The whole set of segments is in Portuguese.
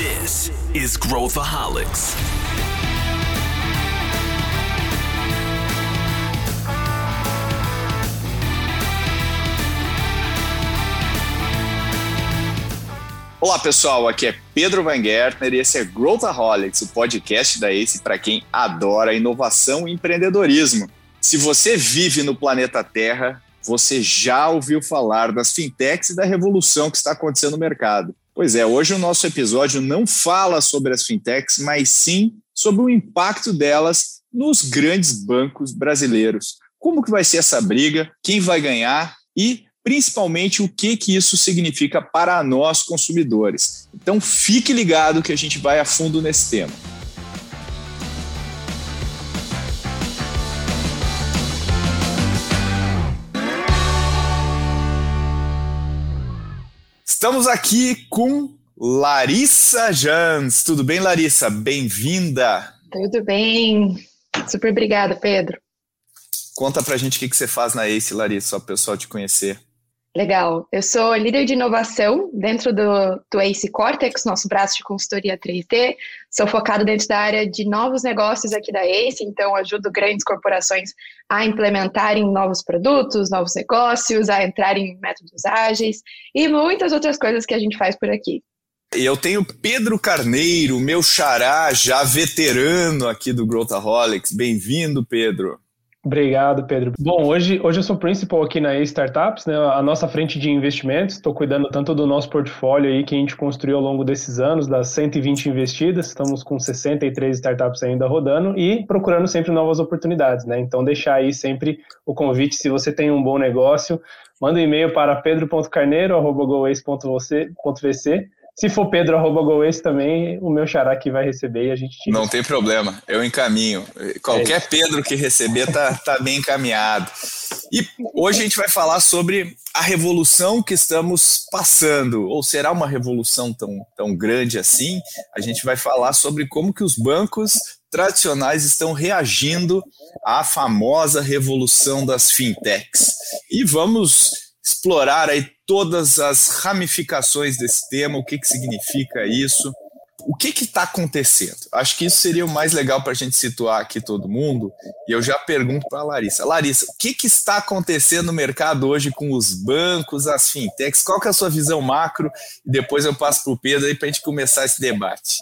This is Growthaholics. Olá pessoal, aqui é Pedro Van Gertner e esse é Growthaholics, o podcast da ACE para quem adora inovação e empreendedorismo. Se você vive no planeta Terra, você já ouviu falar das fintechs e da revolução que está acontecendo no mercado. Pois é, hoje o nosso episódio não fala sobre as fintechs, mas sim sobre o impacto delas nos grandes bancos brasileiros. Como que vai ser essa briga? Quem vai ganhar? E principalmente o que que isso significa para nós consumidores. Então fique ligado que a gente vai a fundo nesse tema. Estamos aqui com Larissa Jans. Tudo bem, Larissa? Bem-vinda. Tudo bem. Super obrigada, Pedro. Conta pra gente o que, que você faz na ACE, Larissa, só para o pessoal te conhecer. Legal. Eu sou líder de inovação dentro do, do ACE Cortex, nosso braço de consultoria 3D. Sou focado dentro da área de novos negócios aqui da ACE, então ajudo grandes corporações a implementarem novos produtos, novos negócios, a entrarem em métodos ágeis e muitas outras coisas que a gente faz por aqui. Eu tenho Pedro Carneiro, meu xará, já veterano aqui do Growthaholics. Bem-vindo, Pedro. Obrigado, Pedro. Bom, hoje, hoje eu sou principal aqui na E-Startups, né, a nossa frente de investimentos. Estou cuidando tanto do nosso portfólio aí que a gente construiu ao longo desses anos, das 120 investidas. Estamos com 63 startups ainda rodando e procurando sempre novas oportunidades, né? Então, deixar aí sempre o convite, se você tem um bom negócio, manda um e-mail para pedro.carneiro.goace.vc se for Pedro arroba Goes também, o meu xará que vai receber e a gente tira. Não tem problema, eu encaminho. Qualquer é Pedro que receber tá, tá bem encaminhado. E hoje a gente vai falar sobre a revolução que estamos passando, ou será uma revolução tão, tão grande assim? A gente vai falar sobre como que os bancos tradicionais estão reagindo à famosa revolução das fintechs. E vamos explorar aí todas as ramificações desse tema, o que, que significa isso, o que está acontecendo. Acho que isso seria o mais legal para a gente situar aqui todo mundo. E eu já pergunto para a Larissa. Larissa, o que, que está acontecendo no mercado hoje com os bancos, as fintechs? Qual que é a sua visão macro? E depois eu passo para o Pedro para a gente começar esse debate.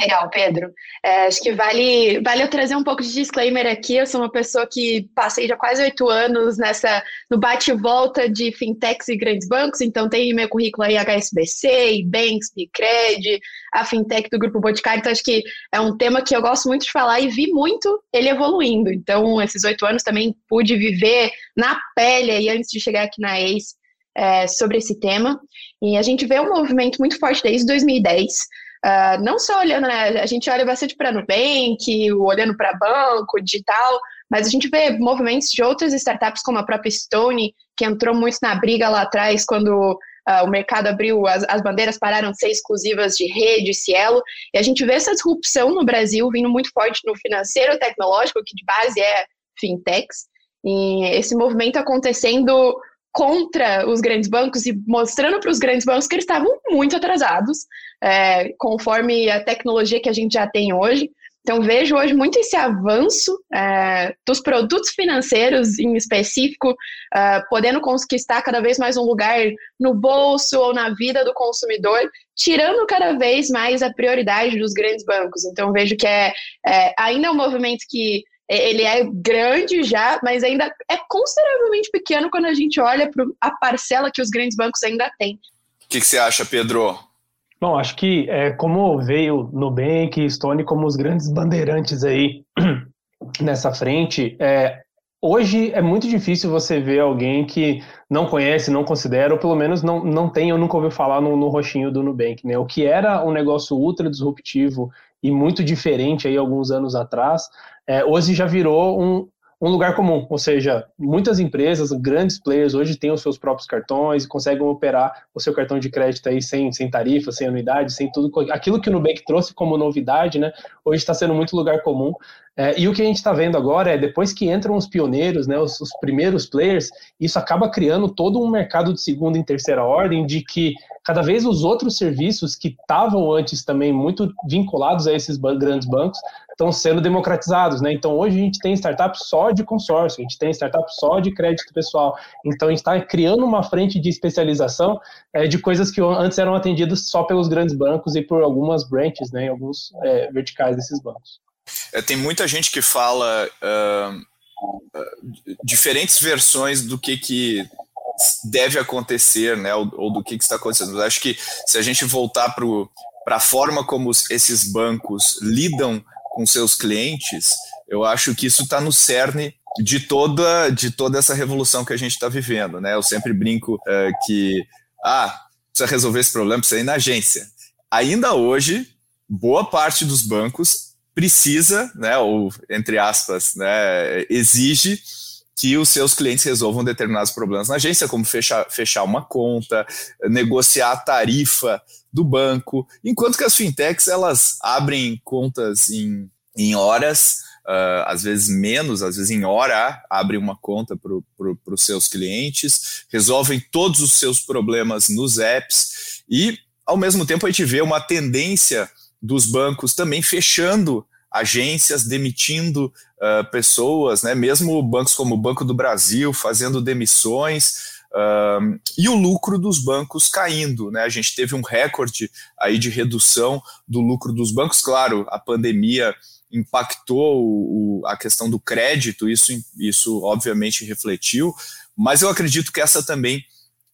Legal, Pedro. É, acho que vale, vale eu trazer um pouco de disclaimer aqui. Eu sou uma pessoa que passei já quase oito anos nessa no bate volta de fintechs e grandes bancos, então tem meu currículo aí HSBC, Banks, Bicred, a fintech do Grupo Boticário, então acho que é um tema que eu gosto muito de falar e vi muito ele evoluindo. Então, esses oito anos também pude viver na pele aí antes de chegar aqui na ACE é, sobre esse tema. E a gente vê um movimento muito forte desde 2010. Uh, não só olhando, né, a gente olha bastante para Nubank, olhando para banco, digital, mas a gente vê movimentos de outras startups, como a própria Stone, que entrou muito na briga lá atrás, quando uh, o mercado abriu, as, as, bandeiras pararam de ser exclusivas de rede, Cielo, e a gente vê essa disrupção no Brasil vindo muito forte no financeiro tecnológico, que de base é fintechs, e esse movimento acontecendo contra os grandes bancos e mostrando para os grandes bancos que eles estavam muito atrasados, é, conforme a tecnologia que a gente já tem hoje. Então, vejo hoje muito esse avanço é, dos produtos financeiros, em específico, é, podendo conquistar cada vez mais um lugar no bolso ou na vida do consumidor, tirando cada vez mais a prioridade dos grandes bancos. Então, vejo que é, é ainda um movimento que ele é grande já, mas ainda é consideravelmente pequeno quando a gente olha para a parcela que os grandes bancos ainda têm. O que, que, você acha, Pedro? Bom, acho que é, como veio Nubank e Stone como os grandes bandeirantes aí nessa frente, é, hoje é muito difícil você ver alguém que não conhece, não considera, ou pelo menos não, não tem ou nunca ouviu falar no, no roxinho do Nubank. Né? O que era um negócio ultra disruptivo e muito diferente aí alguns anos atrás, é, hoje já virou um, um lugar comum, ou seja, muitas empresas, grandes players hoje têm os seus próprios cartões e conseguem operar o seu cartão de crédito aí sem, sem tarifa, sem anuidade, sem tudo aquilo que o Nubank trouxe como novidade, né? Hoje está sendo muito lugar comum. É, e o que a gente está vendo agora é, depois que entram os pioneiros, né, os, os, primeiros players, isso acaba criando todo um mercado de segunda e terceira ordem, de que cada vez os outros serviços que estavam antes também muito vinculados a esses grandes bancos estão sendo democratizados, né? Então hoje a gente tem startups só de consórcio, a gente tem startups só de crédito pessoal. Então a gente está criando uma frente de especialização é, de coisas que antes eram atendidas só pelos grandes bancos e por algumas branches, né? Alguns é, verticais desses bancos. É, tem muita gente que fala uh, diferentes versões do que, que deve acontecer, né, ou, ou do que, que, está acontecendo. Eu acho que se a gente voltar para a forma como esses bancos lidam com seus clientes, eu acho que isso está no cerne de toda, de toda essa revolução que a gente está vivendo. Né? Eu sempre brinco uh, que, ah, precisa resolver esse problema, precisa ir na agência. Ainda hoje, boa parte dos bancos precisa, né, ou entre aspas, né, exige que os seus clientes resolvam determinados problemas na agência, como fechar, fechar uma conta, negociar a tarifa do banco, enquanto que as fintechs elas abrem contas em, em horas, uh, às vezes menos, às vezes em hora, abrem uma conta para os seus clientes, resolvem todos os seus problemas nos apps e, ao mesmo tempo, a gente vê uma tendência dos bancos também fechando agências demitindo uh, pessoas, né? mesmo bancos como o Banco do Brasil fazendo demissões. Uh, e o lucro dos bancos caindo, né? A gente teve um recorde aí de redução do lucro dos bancos. Claro, a pandemia impactou o, a questão do crédito, isso, isso obviamente refletiu, mas eu acredito que essa também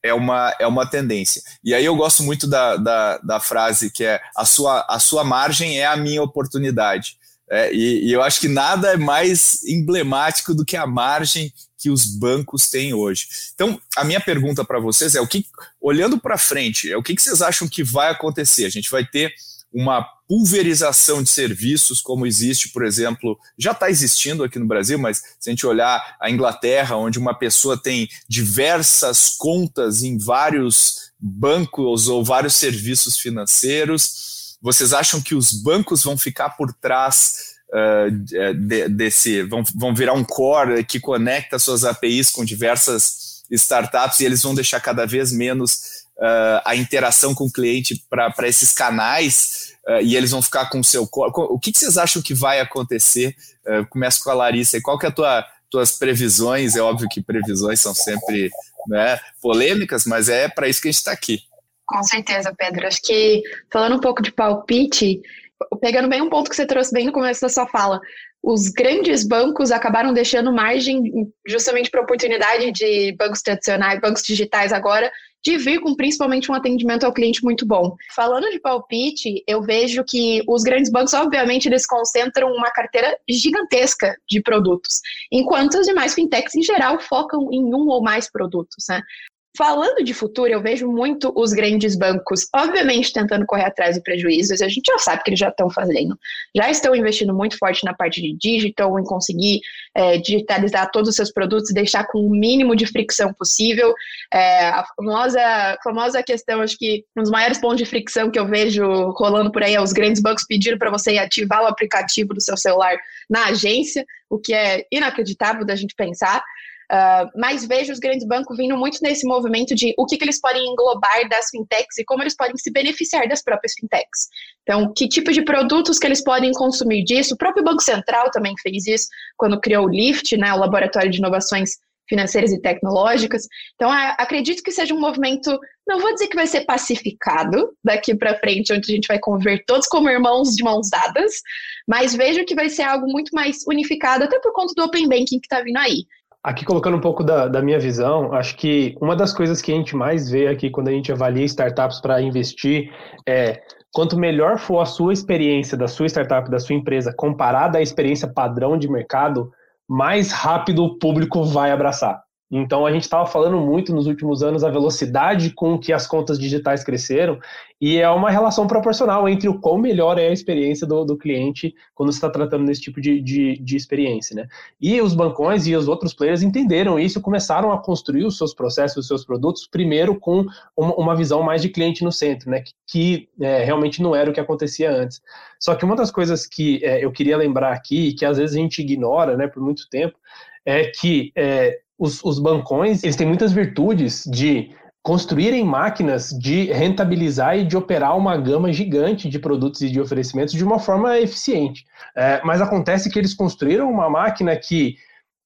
é uma, é uma tendência. E aí eu gosto muito da, da, da frase que é a sua, a sua margem é a minha oportunidade. É, e, e, eu acho que nada é mais emblemático do que a margem que os bancos têm hoje. Então, a minha pergunta para vocês é o que, olhando para frente, é o que, que vocês acham que vai acontecer? A gente vai ter uma pulverização de serviços, como existe, por exemplo, já está existindo aqui no Brasil, mas se a gente olhar a Inglaterra, onde uma pessoa tem diversas contas em vários bancos ou vários serviços financeiros, vocês acham que os bancos vão ficar por trás Uh, de, desse vão, vão virar um core que conecta suas APIs com diversas startups e eles vão deixar cada vez menos uh, a interação com o cliente para esses canais uh, e eles vão ficar com o seu core. O que, que vocês acham que vai acontecer? Uh, começo com a Larissa. Qual que é a tua tuas previsões? É óbvio que previsões são sempre né, polêmicas, mas é para isso que a gente está aqui. Com certeza, Pedro. Acho que falando um pouco de palpite, pegando bem um ponto que você trouxe bem no começo da sua fala, os grandes bancos acabaram deixando margem justamente para a oportunidade de bancos tradicionais, bancos digitais agora, de vir com principalmente um atendimento ao cliente muito bom. Falando de palpite, eu vejo que os grandes bancos, obviamente, eles concentram uma carteira gigantesca de produtos, enquanto as demais fintechs, em geral, focam em um ou mais produtos. Né? Falando de futuro, eu vejo muito os grandes bancos, obviamente, tentando correr atrás do prejuízo, a gente já sabe que eles já estão fazendo. Já estão investindo muito forte na parte de digital, em conseguir é, digitalizar todos os seus produtos deixar com o mínimo de fricção possível. É, a famosa, famosa questão, acho que um dos maiores pontos de fricção que eu vejo rolando por aí é os grandes bancos pedindo para você ativar o aplicativo do seu celular na agência, o que é inacreditável da gente pensar. Uh, mas vejo os grandes bancos vindo muito nesse movimento de o que, que eles podem englobar das fintechs e como eles podem se beneficiar das próprias fintechs. Então, que tipo de produtos que eles podem consumir disso? O próprio Banco Central também fez isso quando criou o LIFT, né, o Laboratório de Inovações Financeiras e Tecnológicas. Então, acredito que seja um movimento, não vou dizer que vai ser pacificado daqui para frente, onde a gente vai conviver todos como irmãos de mãos dadas, mas vejo que vai ser algo muito mais unificado, até por conta do Open Banking que está vindo aí. Aqui colocando um pouco da, da, minha visão, acho que uma das coisas que a gente mais vê aqui quando a gente avalia startups para investir é quanto melhor for a sua experiência da sua startup, da sua empresa, comparada à experiência padrão de mercado, mais rápido o público vai abraçar. Então a gente estava falando muito nos últimos anos a velocidade com que as contas digitais cresceram e é uma relação proporcional entre o quão melhor é a experiência do, do cliente quando você está tratando desse tipo de, de, de, experiência, né? E os bancões e os outros players entenderam isso e começaram a construir os seus processos, os seus produtos, primeiro com uma, uma visão mais de cliente no centro, né? Que, que é, realmente não era o que acontecia antes. Só que uma das coisas que é, eu queria lembrar aqui, que às vezes a gente ignora, né, por muito tempo, é que é, os, os bancões eles têm muitas virtudes de construírem máquinas de rentabilizar e de operar uma gama gigante de produtos e de oferecimentos de uma forma eficiente. É, mas acontece que eles construíram uma máquina que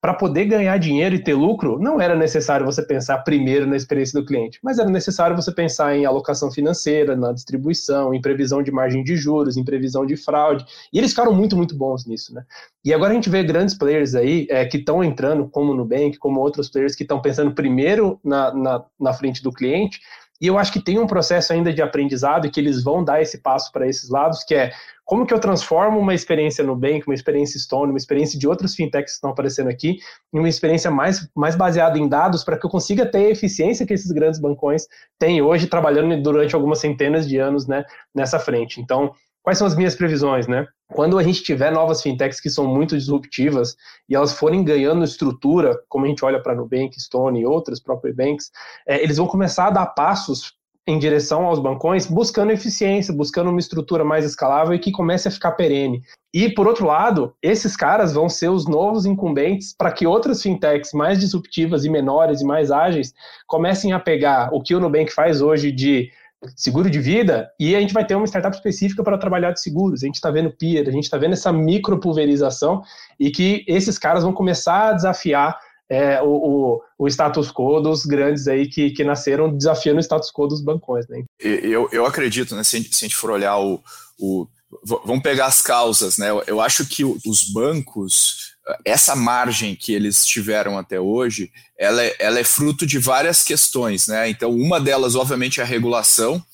para poder ganhar dinheiro e ter lucro, não era necessário você pensar primeiro na experiência do cliente, mas era necessário você pensar em alocação financeira, na distribuição, em previsão de margem de juros, em previsão de fraude. E eles ficaram muito, muito bons nisso, né? E agora a gente vê grandes players aí é, que estão entrando, como o Nubank, como outros players que estão pensando primeiro na, na, na frente do cliente e eu acho que tem um processo ainda de aprendizado e que eles vão dar esse passo para esses lados, que é como que eu transformo uma experiência no Bank, uma experiência Stone, uma experiência de outros fintechs que estão aparecendo aqui, em uma experiência mais, mais baseada em dados para que eu consiga ter a eficiência que esses grandes bancões têm hoje, trabalhando durante algumas centenas de anos né, nessa frente. Então, quais são as minhas previsões, né? Quando a gente tiver novas fintechs que são muito disruptivas e elas forem ganhando estrutura, como a gente olha para Nubank, Stone e outras próprias banks, é, eles vão começar a dar passos em direção aos bancões, buscando eficiência, buscando uma estrutura mais escalável e que comece a ficar perene. E, por outro lado, esses caras vão ser os novos incumbentes para que outras fintechs mais disruptivas e menores e mais ágeis comecem a pegar o que o Nubank faz hoje de seguro de vida, e a gente vai ter uma startup específica para trabalhar de seguros. A gente está vendo peer, a gente está vendo essa micropulverização e que esses caras vão começar a desafiar é, o, o, o, status quo dos grandes aí que, que nasceram desafiando o status quo dos bancões. Né? Eu, eu acredito, né, se, a gente, se a gente for olhar o, o. Vamos pegar as causas, né? Eu acho que os bancos, essa margem que eles tiveram até hoje, ela é, ela é fruto de várias questões, né? Então, uma delas, obviamente, é a regulação.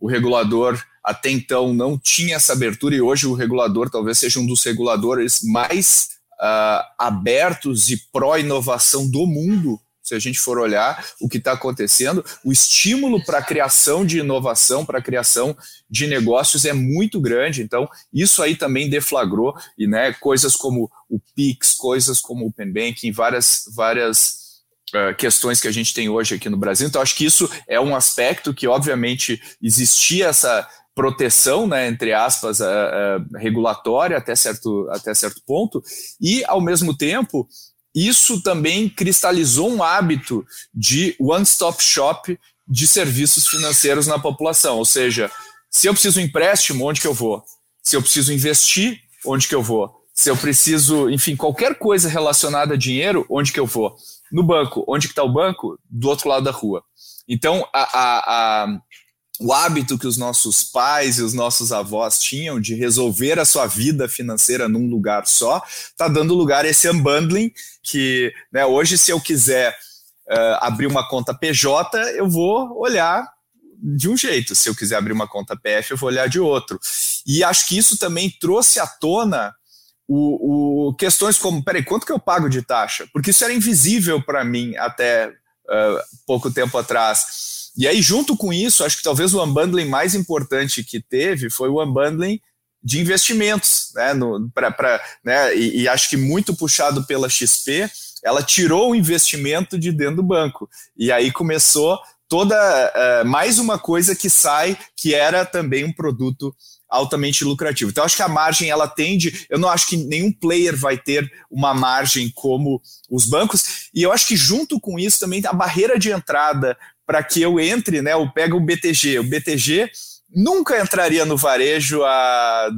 O regulador até então não tinha essa abertura e hoje o regulador talvez seja um dos reguladores mais uh, abertos e pró-inovação do mundo, se a gente for olhar o que está acontecendo, o estímulo para a criação de inovação, para a criação de negócios é muito grande. Então, isso aí também deflagrou, e né, coisas como o Pix, coisas como o Open Banking, várias, várias Uh, questões que a gente tem hoje aqui no Brasil. Então, acho que isso é um aspecto que, obviamente, existia essa, proteção, né, entre aspas, uh, uh, regulatória até certo, até certo ponto, e, ao mesmo tempo, isso também cristalizou um hábito de one-stop shop de serviços financeiros na população. Ou seja, se eu preciso empréstimo, onde que eu vou? Se eu preciso investir, onde que eu vou? Se eu preciso, enfim, qualquer coisa relacionada a dinheiro, onde que eu vou? No banco. Onde que está o banco? Do outro lado da rua. Então, a, a, a o hábito que os nossos pais e os nossos avós tinham de resolver a sua vida financeira num lugar só, está dando lugar a esse unbundling, que né, hoje, se eu quiser uh, abrir uma conta PJ, eu vou olhar de um jeito, se eu quiser abrir uma conta PF, eu vou olhar de outro. E acho que isso também trouxe à tona o, o questões como, peraí, quanto que eu pago de taxa? Porque isso era invisível para mim até uh, pouco tempo atrás e aí, junto com isso, acho que talvez o unbundling mais importante que teve foi o unbundling de investimentos, né, no, pra, pra, né, e, e acho que muito puxado pela XP, ela tirou o investimento de dentro do banco. E aí começou toda uh, mais uma coisa que sai, que era também um produto altamente lucrativo. Então acho que a margem ela tende, eu não acho que nenhum player vai ter uma margem como os bancos, e eu acho que junto com isso também a barreira de entrada para que eu entre, né? Eu pego o BTG. O BTG nunca entraria no varejo há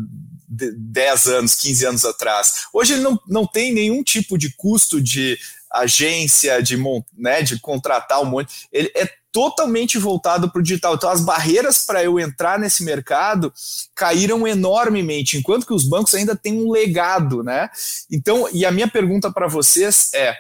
10 anos, 15 anos atrás. Hoje ele não, não tem nenhum tipo de custo de agência, de, né, de contratar um monte. Ele é totalmente voltado para o digital. Então, as barreiras para eu entrar nesse mercado caíram enormemente, enquanto que os bancos ainda têm um legado, né? Então, e a minha pergunta para vocês é: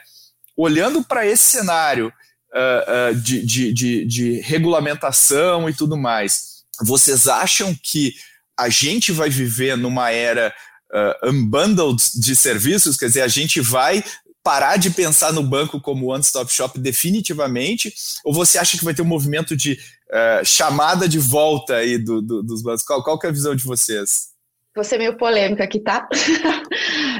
olhando para esse cenário uh, uh, de, de, de, de regulamentação e tudo mais. Vocês acham que a gente vai viver numa era uh, unbundled de serviços? Quer dizer, a gente vai parar de pensar no banco como one-stop shop definitivamente? Ou você acha que vai ter um movimento de uh, chamada de volta aí do, do, dos bancos? Qual, qual é a visão de vocês? Ser meio polêmica aqui, tá?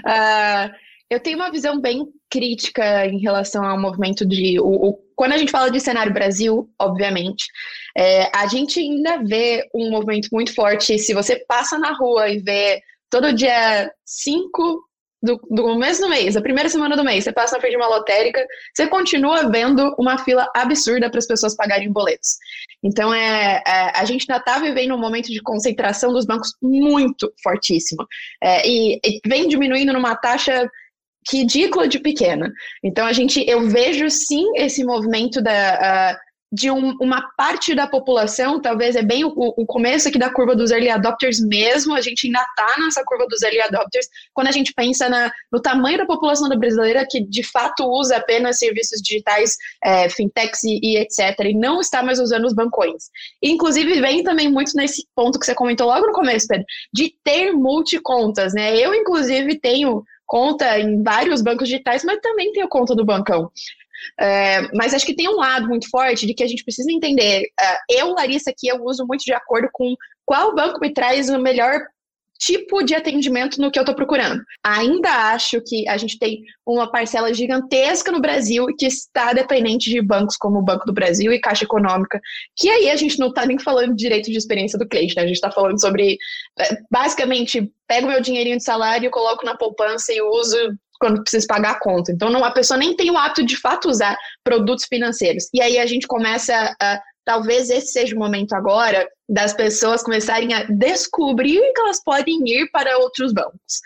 uh, eu tenho uma visão bem crítica em relação ao movimento de. O, o, quando a gente fala de cenário Brasil, obviamente, é, a gente ainda vê um movimento muito forte. Se você passa na rua e vê todo dia 5 do, do mês do mês, a primeira semana do mês, você passa na frente de uma lotérica, você continua vendo uma fila absurda para as pessoas pagarem boletos. Então, é, é a gente ainda está vivendo um momento de concentração dos bancos muito fortíssimo. É, e, e vem diminuindo numa taxa ridícula de pequena. Então a gente, eu vejo sim esse movimento da, uh, de um, uma parte da população, talvez é bem o, o, começo aqui da curva dos early adopters mesmo, a gente ainda está nessa curva dos early adopters, quando a gente pensa na, no tamanho da população da brasileira que de fato usa apenas serviços digitais, é, fintechs e, e, etc., e não está mais usando os bancões. Inclusive, vem também muito nesse ponto que você comentou logo no começo, Pedro, de ter multicontas, né? Eu, inclusive, tenho conta em vários bancos digitais, mas também tenho conta do bancão. É, mas acho que tem um lado muito forte de que a gente precisa entender. Uh, eu, Larissa, aqui eu uso muito de acordo com qual banco me traz o melhor tipo de atendimento no que eu estou procurando. Ainda acho que a gente tem uma parcela gigantesca no Brasil que está dependente de bancos como o Banco do Brasil e Caixa Econômica, que aí a gente não está nem falando direito de experiência do cliente, né? A gente está falando sobre, é, basicamente, pego meu dinheirinho de salário, coloco na poupança e uso quando preciso pagar a conta. Então, não, a pessoa nem tem o hábito de fato usar produtos financeiros. E aí a gente começa a talvez esse seja o momento agora das pessoas começarem a descobrir que elas podem ir para outros bancos.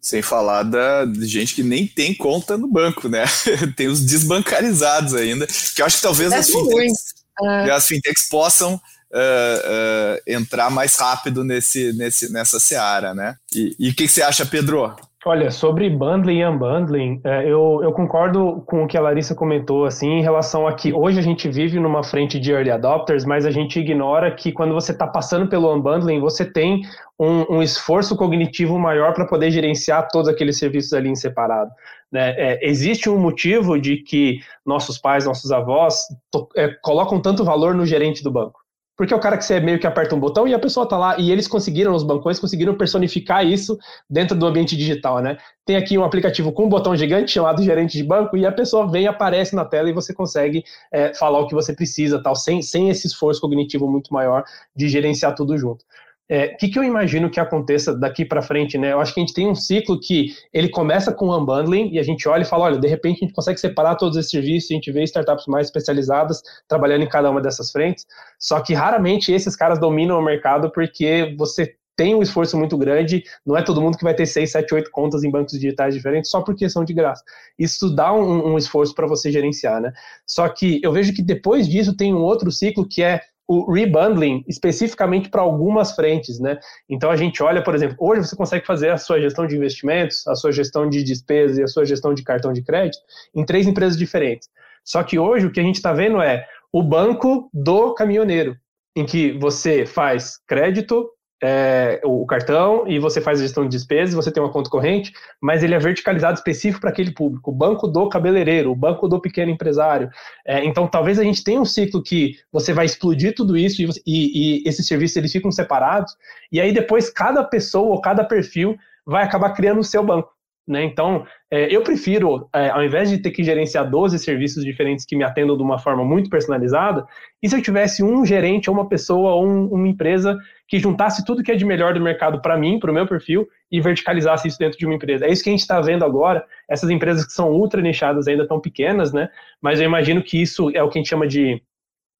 Sem falar da gente que nem tem conta no banco, né? tem os desbancarizados ainda, que eu acho que talvez é as fintechs, uh... as fintechs possam uh, uh, entrar mais rápido nesse, nesse, nessa seara, né? E o que, que você acha, Pedro? Olha, sobre bundling e unbundling, é, eu, eu concordo com o que a Larissa comentou, assim, em relação a que hoje a gente vive numa frente de early adopters, mas a gente ignora que quando você está passando pelo unbundling, você tem um, um esforço cognitivo maior para poder gerenciar todos aqueles serviços ali em separado. Né? É, existe um motivo de que nossos pais, nossos avós to, é, colocam tanto valor no gerente do banco porque é o cara que você meio que aperta um botão e a pessoa tá lá, e eles conseguiram, os bancões conseguiram personificar isso dentro do ambiente digital, né? Tem aqui um aplicativo com um botão gigante chamado gerente de banco, e a pessoa vem, aparece na tela e você consegue é, falar o que você precisa, tal, sem, sem esse esforço cognitivo muito maior de gerenciar tudo junto. O é, que, que eu imagino que aconteça daqui para frente, né? Eu acho que a gente tem um ciclo que ele começa com unbundling e a gente olha e fala, olha, de repente a gente consegue separar todos esses serviços, a gente vê startups mais especializadas trabalhando em cada uma dessas frentes, só que raramente esses caras dominam o mercado porque você tem um esforço muito grande, não é todo mundo que vai ter 6, 7, 8 contas em bancos digitais diferentes só porque são de graça. Isso dá um, um esforço para você gerenciar, né? Só que eu vejo que depois disso tem um outro ciclo que é o rebundling especificamente para algumas frentes, né? Então a gente olha, por exemplo, hoje você consegue fazer a sua gestão de investimentos, a sua gestão de despesas e a sua gestão de cartão de crédito em três empresas diferentes. Só que hoje o que a gente está vendo é o banco do caminhoneiro, em que você faz crédito, é, o cartão e você faz a gestão de despesas, você tem uma conta corrente, mas ele é verticalizado específico para aquele público, o banco do cabeleireiro, o banco do pequeno empresário. É, então, talvez a gente tenha um ciclo que você vai explodir tudo isso e, e, e esses serviços eles ficam separados, e aí depois cada pessoa ou cada perfil vai acabar criando o seu banco. Né? Então, é, eu prefiro, é, ao invés de ter que gerenciar 12 serviços diferentes que me atendam de uma forma muito personalizada, e se eu tivesse um gerente, ou uma pessoa, ou um, uma empresa que juntasse tudo que é de melhor do mercado para mim, para o meu perfil, e verticalizasse isso dentro de uma empresa. É isso que a gente está vendo agora. Essas empresas que são ultra nichadas ainda estão pequenas, né? Mas eu imagino que isso é o que a gente chama de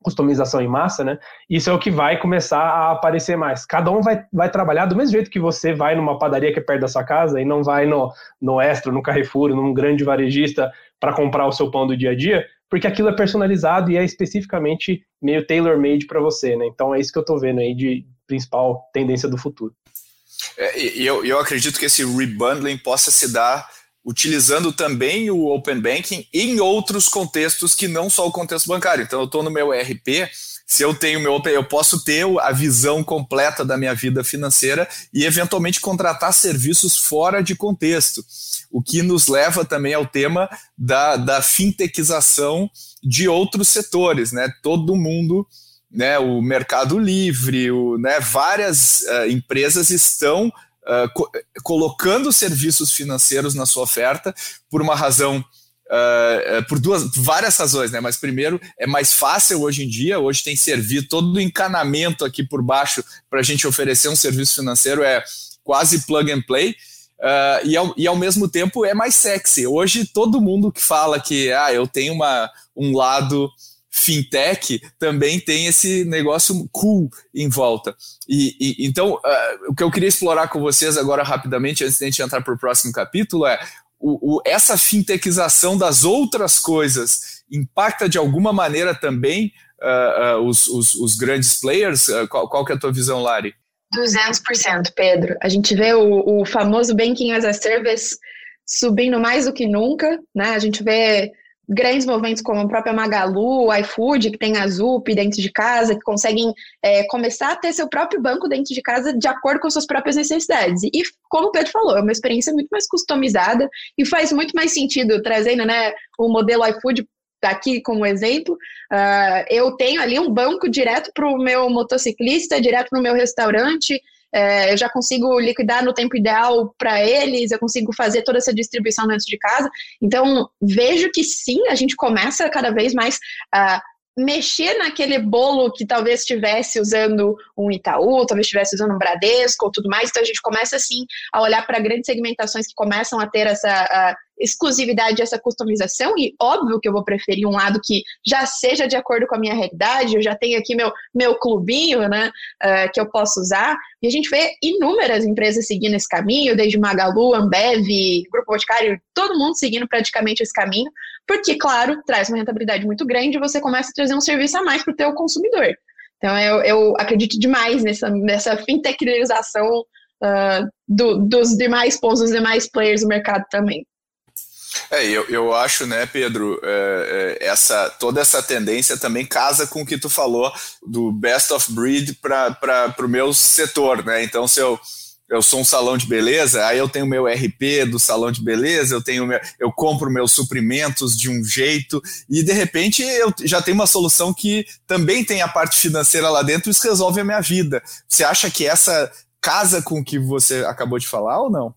customização em massa, né? Isso é o que vai começar a aparecer mais. Cada um vai, vai trabalhar do mesmo jeito que você vai numa padaria que é perto da sua casa e não vai no, no Extra, no Carrefour, num grande varejista para comprar o seu pão do dia a dia, porque aquilo é personalizado e é especificamente meio tailor-made para você, né? Então é isso que eu estou vendo aí de principal tendência do futuro. É, e eu, eu acredito que esse rebundling possa se dar utilizando também o Open Banking em outros contextos que não só o contexto bancário. Então, eu estou no meu ERP, se eu tenho meu eu posso ter a visão completa da minha vida financeira e eventualmente contratar serviços fora de contexto. O que nos leva também ao tema da, da fintechização de outros setores, né? Todo mundo, né? O Mercado Livre, o, né? várias uh, empresas estão uh, co colocando serviços financeiros na sua oferta por uma razão Uh, por duas, várias razões, né? Mas primeiro é mais fácil hoje em dia, hoje tem servido todo o encanamento aqui por baixo para a gente oferecer um serviço financeiro é quase plug and play. Uh, e, ao, e ao mesmo tempo é mais sexy. Hoje todo mundo que fala que ah, eu tenho uma, um lado fintech também tem esse negócio cool em volta. E, e então, uh, o que eu queria explorar com vocês agora rapidamente, antes de a gente entrar para o próximo capítulo, é o, o, essa fintechização das outras coisas impacta de alguma maneira também uh, uh, os, os, os, grandes players? qual, qual que é a tua visão, Lari? 200%, Pedro. A gente vê o, o famoso Banking as a Service subindo mais do que nunca, né? A gente vê grandes movimentos como a própria Magalu, o iFood, que tem a Zup dentro de casa, que conseguem é, começar a ter seu próprio banco dentro de casa de acordo com suas próprias necessidades. E, como o Pedro falou, é uma experiência muito mais customizada e faz muito mais sentido, trazendo né, o modelo iFood aqui como exemplo, uh, eu tenho ali um banco direto para o meu motociclista, direto no meu restaurante, é, eu já consigo liquidar no tempo ideal para eles, eu consigo fazer toda essa distribuição dentro de casa. Então, vejo que sim, a gente começa cada vez mais a mexer naquele bolo que talvez estivesse usando um Itaú, talvez estivesse usando um Bradesco ou tudo mais. Então, a gente começa, assim, a olhar para grandes segmentações que começam a ter essa exclusividade, essa customização, e óbvio que eu vou preferir um lado que já seja de acordo com a minha realidade, eu já tenho aqui meu, meu clubinho, né, uh, que eu posso usar, e a gente vê inúmeras empresas seguindo esse caminho, desde Magalu, Ambev, Grupo Boticário, todo mundo seguindo praticamente esse caminho, porque, claro, traz uma rentabilidade muito grande e você começa a trazer um serviço a mais para o teu consumidor. Então, eu, eu acredito demais nessa, nessa fintechização uh, do, dos demais pontos, dos demais players do mercado também. É, eu, eu acho, né, Pedro, é, é, essa, toda essa tendência também casa com o que tu falou do best of breed para o meu setor, né? Então, se eu, eu sou um salão de beleza, aí eu tenho meu RP do salão de beleza, eu tenho meu, eu compro meus suprimentos de um jeito e de repente eu já tenho uma solução que também tem a parte financeira lá dentro, isso resolve a minha vida. Você acha que essa casa com o que você acabou de falar ou não?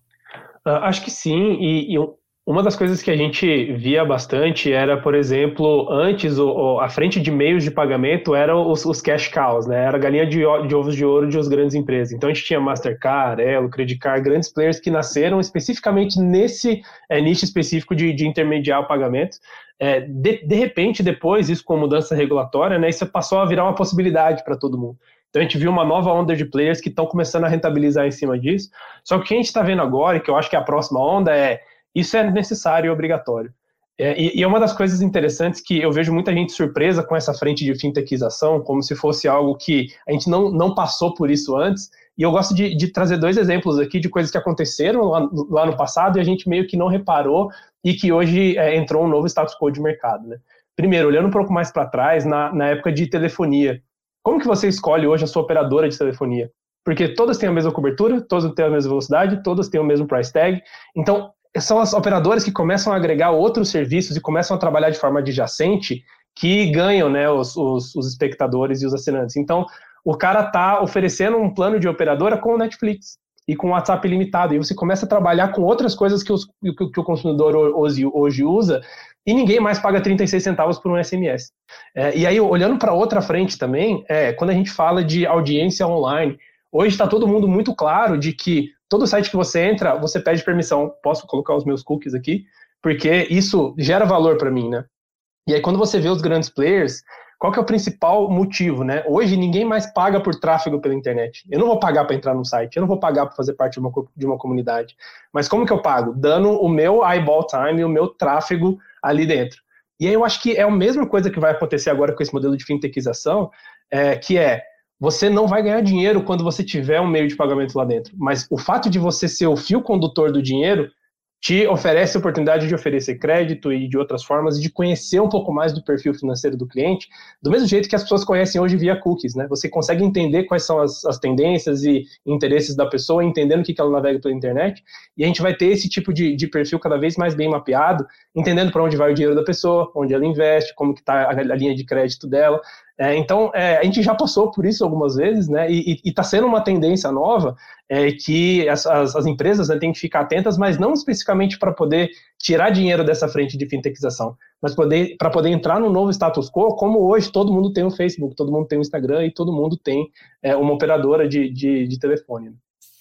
Uh, acho que sim, e, e uma das coisas que a gente via bastante era, por exemplo, antes o, a frente de meios de pagamento eram os, os cash cows, né? Era a galinha de, de, ovos de ouro de as grandes empresas. Então a gente tinha Mastercard, Elo, Credit Card, grandes players que nasceram especificamente nesse é, nicho específico de, de intermediar o pagamento. É, de, de repente, depois, isso com a mudança regulatória, né, isso passou a virar uma possibilidade para todo mundo. Então a gente viu uma nova onda de players que estão começando a rentabilizar em cima disso. Só que o que a gente está vendo agora, e que eu acho que é a próxima onda, é isso é necessário e obrigatório. É, e, e, é uma das coisas interessantes que eu vejo muita gente surpresa com essa frente de fintechização, como se fosse algo que a gente não, não passou por isso antes. E eu gosto de, de trazer dois exemplos aqui de coisas que aconteceram lá, lá, no passado e a gente meio que não reparou e que hoje é, entrou um novo status quo de mercado. Né? Primeiro, olhando um pouco mais para trás, na, na época de telefonia, como que você escolhe hoje a sua operadora de telefonia? Porque todas têm a mesma cobertura, todas têm a mesma velocidade, todas têm o mesmo price tag. Então, são as operadoras que começam a agregar outros serviços e começam a trabalhar de forma adjacente que ganham né, os, os, os espectadores e os assinantes. Então, o cara está oferecendo um plano de operadora com o Netflix e com o WhatsApp limitado. E você começa a trabalhar com outras coisas que, os, que o consumidor hoje, hoje, usa e ninguém mais paga 36 centavos por um SMS. É, e aí, olhando para outra frente também, é, quando a gente fala de audiência online, hoje está todo mundo muito claro de que todo site que você entra, você pede permissão. Posso colocar os meus cookies aqui? Porque isso gera valor para mim, né? E aí, quando você vê os grandes players, qual que é o principal motivo, né? Hoje ninguém mais paga por tráfego pela internet. Eu não vou pagar para entrar no site, eu não vou pagar para fazer parte de uma, de uma comunidade. Mas como que eu pago? Dando o meu eyeball time, o meu tráfego ali dentro. E aí eu acho que é a mesma coisa que vai acontecer agora com esse modelo de fintechização, é, que é você não vai ganhar dinheiro quando você tiver um meio de pagamento lá dentro. Mas o fato de você ser o fio condutor do dinheiro te oferece a oportunidade de oferecer crédito e de outras formas, de conhecer um pouco mais do perfil financeiro do cliente, do mesmo jeito que as pessoas conhecem hoje via cookies, né? Você consegue entender quais são as, as tendências e interesses da pessoa, entendendo o que, que ela navega pela internet, e a gente vai ter esse tipo de, de perfil cada vez mais bem mapeado, entendendo para onde vai o dinheiro da pessoa, onde ela investe, como que está a, a linha de crédito dela, é, então, é, a gente já passou por isso algumas vezes, né? E está sendo uma tendência nova é, que as, as, as empresas né, têm que ficar atentas, mas não especificamente para poder tirar dinheiro dessa frente de fintechização, mas para poder entrar no novo status quo, como hoje todo mundo tem um Facebook, todo mundo tem um Instagram e todo mundo tem é, uma operadora de, de, de telefone. Né?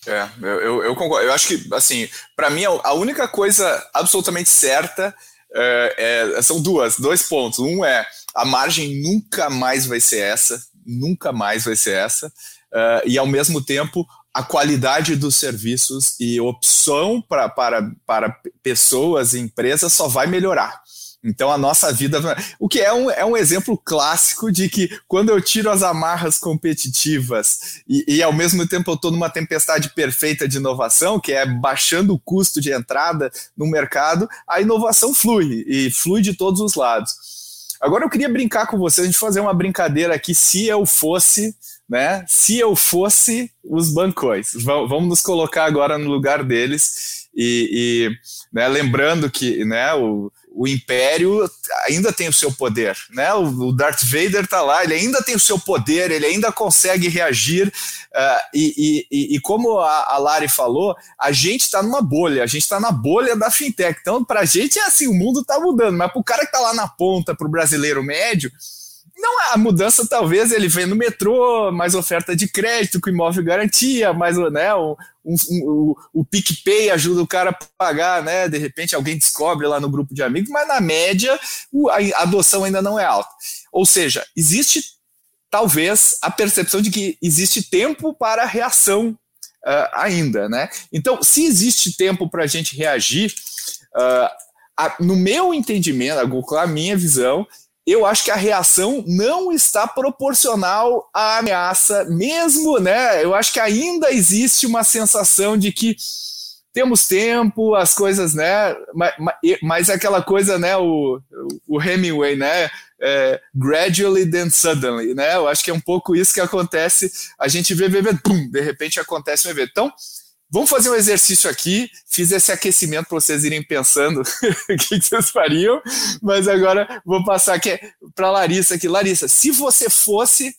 É, eu, eu, concordo. Eu acho que, assim, para mim, a única coisa absolutamente certa é, é, são duas, dois pontos. Um é a margem nunca mais vai ser essa, nunca mais vai ser essa, uh, e ao mesmo tempo a qualidade dos serviços e opção pra, para, para pessoas e empresas só vai melhorar. Então a nossa vida. O que é um, é um exemplo clássico de que quando eu tiro as amarras competitivas e, e ao mesmo tempo eu estou numa tempestade perfeita de inovação, que é baixando o custo de entrada no mercado, a inovação flui e flui de todos os lados. Agora eu queria brincar com vocês, a gente fazer uma brincadeira aqui, se eu fosse, né? Se eu fosse os bancões. Vamos nos colocar agora no lugar deles e, e né, lembrando que né, o, o Império ainda tem o seu poder, né? O, Darth Vader está lá, ele ainda tem o seu poder, ele ainda consegue reagir. Uh, e, e, e, como a, a Lari falou, a gente está numa bolha, a gente está na bolha da fintech. Então, para a gente é assim, o mundo está mudando, mas para o cara que está lá na ponta, para o brasileiro médio, não, a mudança talvez ele vem no metrô, mais oferta de crédito com imóvel garantia, mais né, um, um, um, o PicPay ajuda o cara a pagar, né? De repente alguém descobre lá no grupo de amigos, mas na média a adoção ainda não é alta. Ou seja, existe talvez a percepção de que existe tempo para reação uh, ainda, né? Então, se existe tempo para a gente reagir, uh, a, no meu entendimento, a minha visão, eu acho que a reação não está proporcional à ameaça, mesmo, né? Eu acho que ainda existe uma sensação de que temos tempo, as coisas, né? Mas, mas aquela coisa, né? O, o Hemingway, né? É, gradually then suddenly, né? Eu acho que é um pouco isso que acontece. A gente vê, vê, vê, pum, de repente acontece um evento. Então, Vamos fazer um exercício aqui. Fiz esse aquecimento para vocês irem pensando o que, vocês fariam, mas agora vou passar aqui para Larissa aqui. Larissa, se você fosse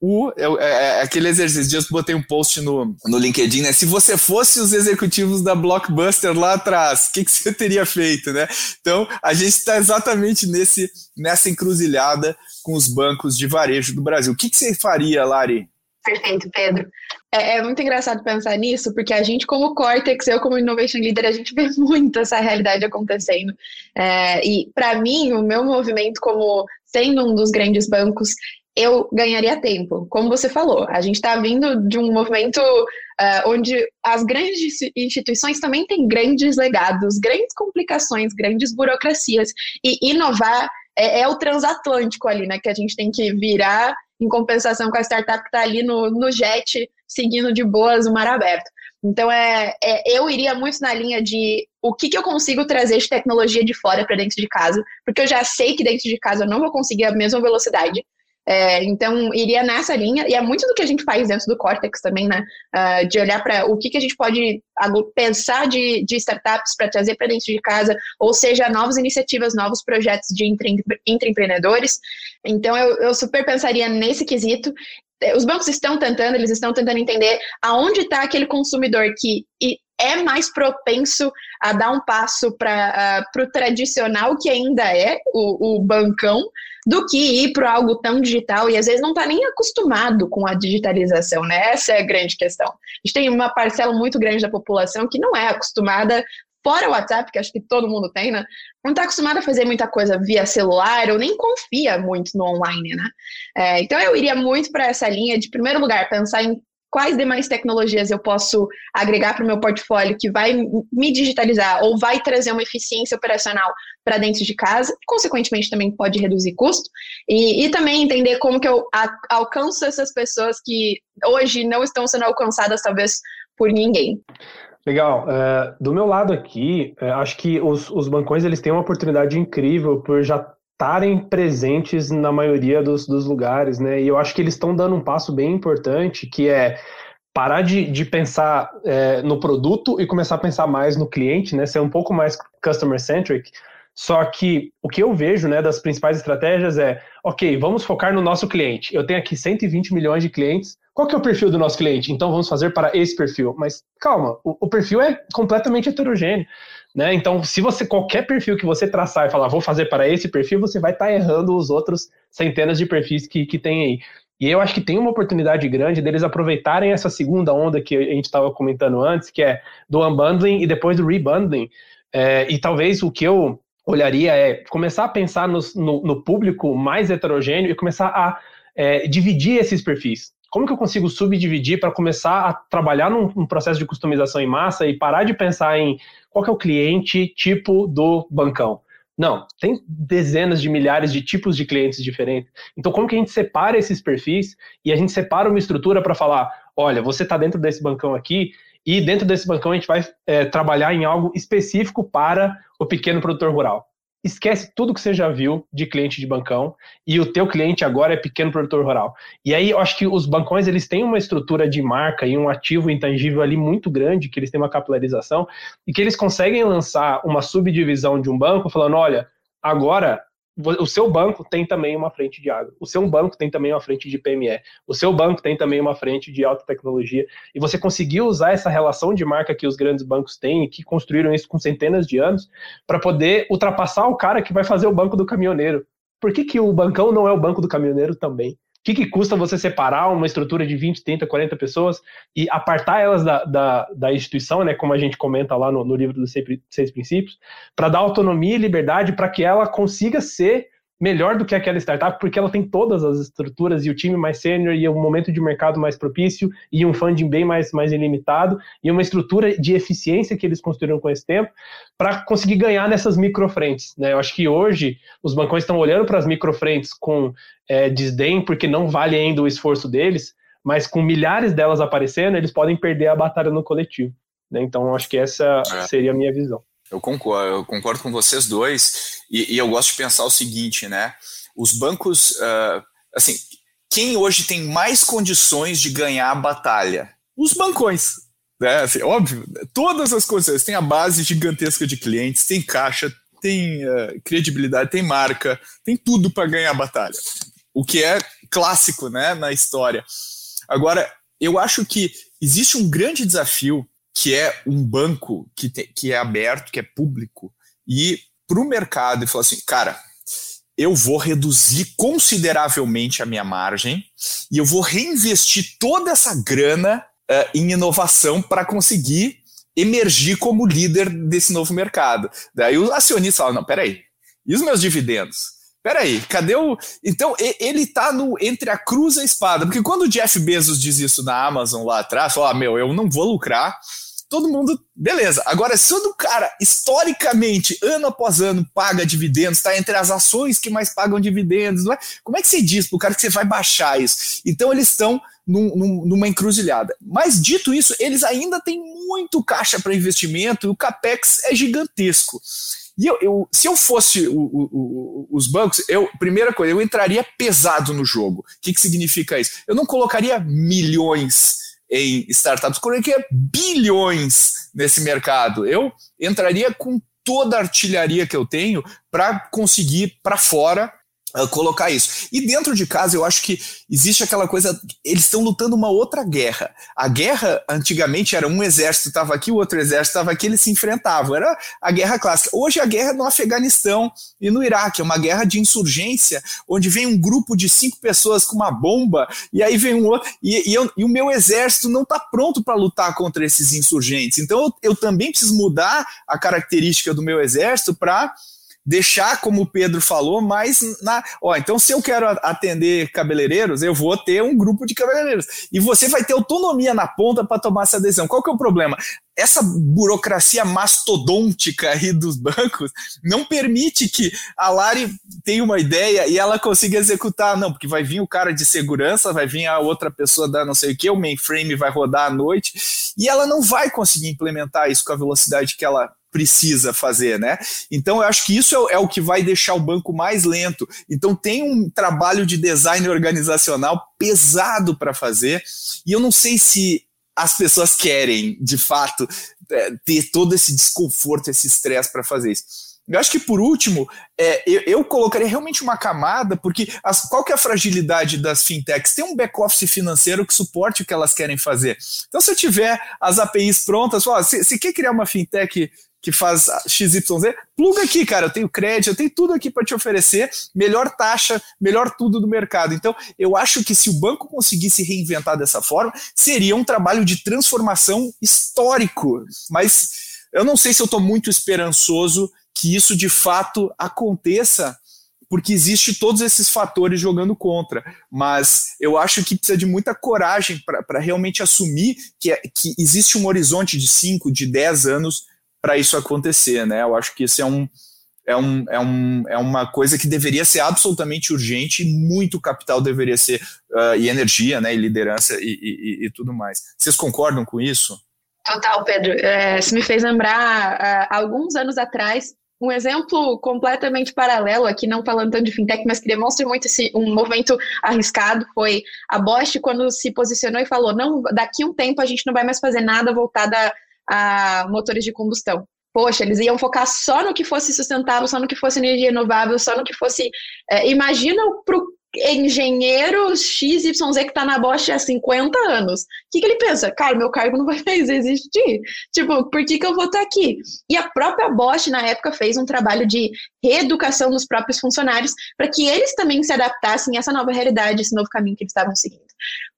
o é, é, é aquele exercício, dias botei um post no, no LinkedIn, né? Se você fosse os executivos da Blockbuster lá atrás, o que, que você teria feito, né? Então, a gente está exatamente nesse, nessa encruzilhada com os bancos de varejo do Brasil. O que, que você faria, Lari? Perfeito, Pedro. É, é, muito engraçado pensar nisso, porque a gente, como Cortex, eu como Innovation Leader, a gente vê muito essa realidade acontecendo. É, e, para mim, o meu movimento como sendo um dos grandes bancos, eu ganharia tempo. Como você falou, a gente está vindo de um movimento uh, onde as grandes instituições também têm grandes legados, grandes complicações, grandes burocracias. E inovar é, é o transatlântico ali, né? Que a gente tem que virar em compensação com a startup que está ali no, no jet, seguindo de boas o mar aberto. Então, é, é, eu iria muito na linha de o que, que eu consigo trazer de tecnologia de fora para dentro de casa, porque eu já sei que dentro de casa eu não vou conseguir a mesma velocidade. É, então, iria nessa linha, e é muito do que a gente faz dentro do Cortex também, né? Uh, de olhar para o que, que a gente pode pensar de, de startups para trazer para dentro de casa, ou seja, novas iniciativas, novos projetos de intraempreendedores. Então, eu, eu super pensaria nesse quesito. Os bancos estão tentando, eles estão tentando entender aonde está aquele consumidor que é mais propenso a dar um passo para uh, o tradicional, que ainda é o, o bancão, do que ir para algo tão digital e às vezes não está nem acostumado com a digitalização, né? Essa é a grande questão. A gente tem uma parcela muito grande da população que não é acostumada, fora o WhatsApp, que acho que todo mundo tem, né? Não está acostumada a fazer muita coisa via celular ou nem confia muito no online, né? É, então eu iria muito para essa linha de, primeiro lugar, pensar em quais demais tecnologias eu posso agregar para o meu portfólio que vai me digitalizar ou vai trazer uma eficiência operacional para dentro de casa, consequentemente também pode reduzir custo, e, e também entender como que eu a, alcanço essas pessoas que hoje não estão sendo alcançadas talvez por ninguém. Legal. É, do meu lado aqui, é, acho que os, os bancões eles têm uma oportunidade incrível por já estarem presentes na maioria dos, dos lugares, né? E eu acho que eles estão dando um passo bem importante, que é parar de, de pensar é, no produto e começar a pensar mais no cliente, né? Ser um pouco mais customer-centric. Só que o que eu vejo, né, das principais estratégias é, ok, vamos focar no nosso cliente. Eu tenho aqui 120 milhões de clientes. Qual que é o perfil do nosso cliente? Então vamos fazer para esse perfil. Mas calma, o, o perfil é completamente heterogêneo. Né? Então, se você qualquer perfil que você traçar e falar, vou fazer para esse perfil, você vai estar tá errando os outros centenas de perfis que, que tem aí. E eu acho que tem uma oportunidade grande deles aproveitarem essa segunda onda que a gente estava comentando antes, que é do unbundling e depois do rebundling. É, e talvez o que eu olharia é começar a pensar no, no público mais heterogêneo e começar a é, dividir esses perfis. Como que eu consigo subdividir para começar a trabalhar num, num, processo de customização em massa e parar de pensar em qual que é o cliente tipo do bancão? Não, tem dezenas de milhares de tipos de clientes diferentes. Então, como que a gente separa esses perfis e a gente separa uma estrutura para falar, olha, você está dentro desse bancão aqui e dentro desse bancão a gente vai é, trabalhar em algo específico para o pequeno produtor rural esquece tudo que você já viu de cliente de bancão e o teu cliente agora é pequeno produtor rural. E aí eu acho que os bancões eles têm uma estrutura de marca e um ativo intangível ali muito grande, que eles têm uma capilarização e que eles conseguem lançar uma subdivisão de um banco falando, olha, agora o seu banco tem também uma frente de agro, o seu banco tem também uma frente de PME, o seu banco tem também uma frente de alta tecnologia, e você conseguiu usar essa relação de marca que os grandes bancos têm que construíram isso com centenas de anos para poder ultrapassar o cara que vai fazer o banco do caminhoneiro. Por que, que o bancão não é o banco do caminhoneiro também? Que, que custa você separar uma estrutura de 20, 30, 40 pessoas e apartar elas da, da, da instituição, né, como a gente comenta lá no, no livro dos seis princípios, para dar autonomia e liberdade para que ela consiga ser melhor do que aquela startup, porque ela tem todas as estruturas e o time mais sênior e um momento de mercado mais propício e um funding bem mais, mais ilimitado e uma estrutura de eficiência que eles construíram com esse tempo para conseguir ganhar nessas microfrentes. Né? Eu acho que hoje os bancões estão olhando para as microfrentes com é, desdém, porque não vale ainda o esforço deles, mas com milhares delas aparecendo, eles podem perder a batalha no coletivo. Né? Então, acho que essa é. seria a minha visão. Eu concordo, eu concordo com vocês dois, e, e eu gosto de pensar o seguinte, né? Os bancos, uh, assim, quem hoje tem mais condições de ganhar a batalha? Os bancões. Né? Assim, óbvio, todas as condições. Tem a base gigantesca de clientes, tem caixa, tem uh, credibilidade, tem marca, tem tudo para ganhar a batalha. O que é clássico né, na história. Agora, eu acho que existe um grande desafio que é um banco que, te, que é aberto, que é público, e para o mercado e falar assim, cara, eu vou reduzir consideravelmente a minha margem e eu vou reinvestir toda essa grana uh, em inovação para conseguir emergir como líder desse novo mercado. Daí o acionista fala, não, peraí, e os meus dividendos? Peraí, cadê o. Então, ele está no, entre a cruz e a espada. Porque quando o Jeff Bezos diz isso na Amazon lá atrás, fala: ah, meu, eu não vou lucrar, todo mundo, beleza. Agora, se o cara, historicamente, ano após ano, paga dividendos, está entre as ações que mais pagam dividendos, não é? como é que você diz para o cara que você vai baixar isso? Então, eles estão num, num, numa encruzilhada. Mas, dito isso, eles ainda têm muito caixa para investimento e o capex é gigantesco. E eu, eu, se eu fosse o, o, o, os bancos, eu, primeira coisa, eu entraria pesado no jogo. O que, que significa isso? Eu não colocaria milhões em startups, colocaria bilhões nesse mercado. Eu entraria com toda a artilharia que eu tenho para conseguir para fora uh, colocar isso. E dentro de casa, eu acho que existe aquela coisa, eles estão lutando uma outra guerra. A guerra, antigamente, era um exército estava aqui, o outro exército estava aqui, eles se enfrentavam. Era a guerra clássica. Hoje a guerra é no Afeganistão e no Iraque, é uma guerra de insurgência, onde vem um grupo de cinco pessoas com uma bomba, e aí vem um outro, e, e, eu, e o meu exército não está pronto para lutar contra esses insurgentes. Então eu, eu também preciso mudar a característica do meu exército para deixar, como o Pedro falou, mais na. Ó, então, se eu quero atender cabeleireiros, eu vou ter um grupo de cabeleireiros. E você vai ter autonomia na ponta para tomar essa decisão. Qual que é o problema? essa burocracia mastodôntica aí dos bancos não permite que a Lari tenha uma ideia e ela consiga executar, não, porque vai vir o cara de segurança, vai vir a outra pessoa da não sei o que, o mainframe vai rodar à noite, e ela não vai conseguir implementar isso com a velocidade que ela precisa fazer, né? Então eu acho que isso é, é, o que vai deixar o banco mais lento. Então tem um trabalho de design organizacional pesado para fazer, e eu não sei se as pessoas querem, de fato, é, ter todo esse desconforto, esse estresse para fazer isso. Eu acho que por último, é, eu, eu, colocaria realmente uma camada, porque as, qual que é a fragilidade das fintechs? Tem um back-office financeiro que suporte o que elas querem fazer. Então, se eu tiver as APIs prontas, se quer criar uma fintech que faz XYZ, pluga aqui, cara, eu tenho crédito, eu tenho tudo aqui para te oferecer, melhor taxa, melhor tudo do mercado. Então, eu acho que se o banco conseguisse reinventar dessa forma, seria um trabalho de transformação histórico. Mas eu não sei se eu estou muito esperançoso que isso de fato aconteça porque existe todos esses fatores jogando contra. Mas eu acho que precisa de muita coragem para realmente assumir que, é, que existe um horizonte de 5, de 10 anos para isso acontecer, né? Eu acho que isso é um, é, um, é, um, é uma coisa que deveria ser absolutamente urgente e muito capital deveria ser, uh, e energia, né, e liderança e, e, e, tudo mais. Vocês concordam com isso? Total, Pedro. É, isso me fez lembrar, uh, alguns anos atrás, um exemplo completamente paralelo, aqui não falando tanto de fintech, mas que demonstra muito esse, um movimento arriscado, foi a Bosch quando se posicionou e falou, não, daqui um tempo a gente não vai mais fazer nada voltado a motores de combustão. Poxa, eles iam focar só no que fosse sustentável, só no que fosse energia renovável, só no que fosse. É, imagina para o engenheiro XYZ que está na Bosch há 50 anos. O que, que, ele pensa? Cara, meu cargo não vai mais existir. Tipo, por que, que eu vou estar aqui? E a própria Bosch, na época, fez um trabalho de reeducação dos próprios funcionários para que eles também se adaptassem a essa nova realidade, esse novo caminho que eles estavam seguindo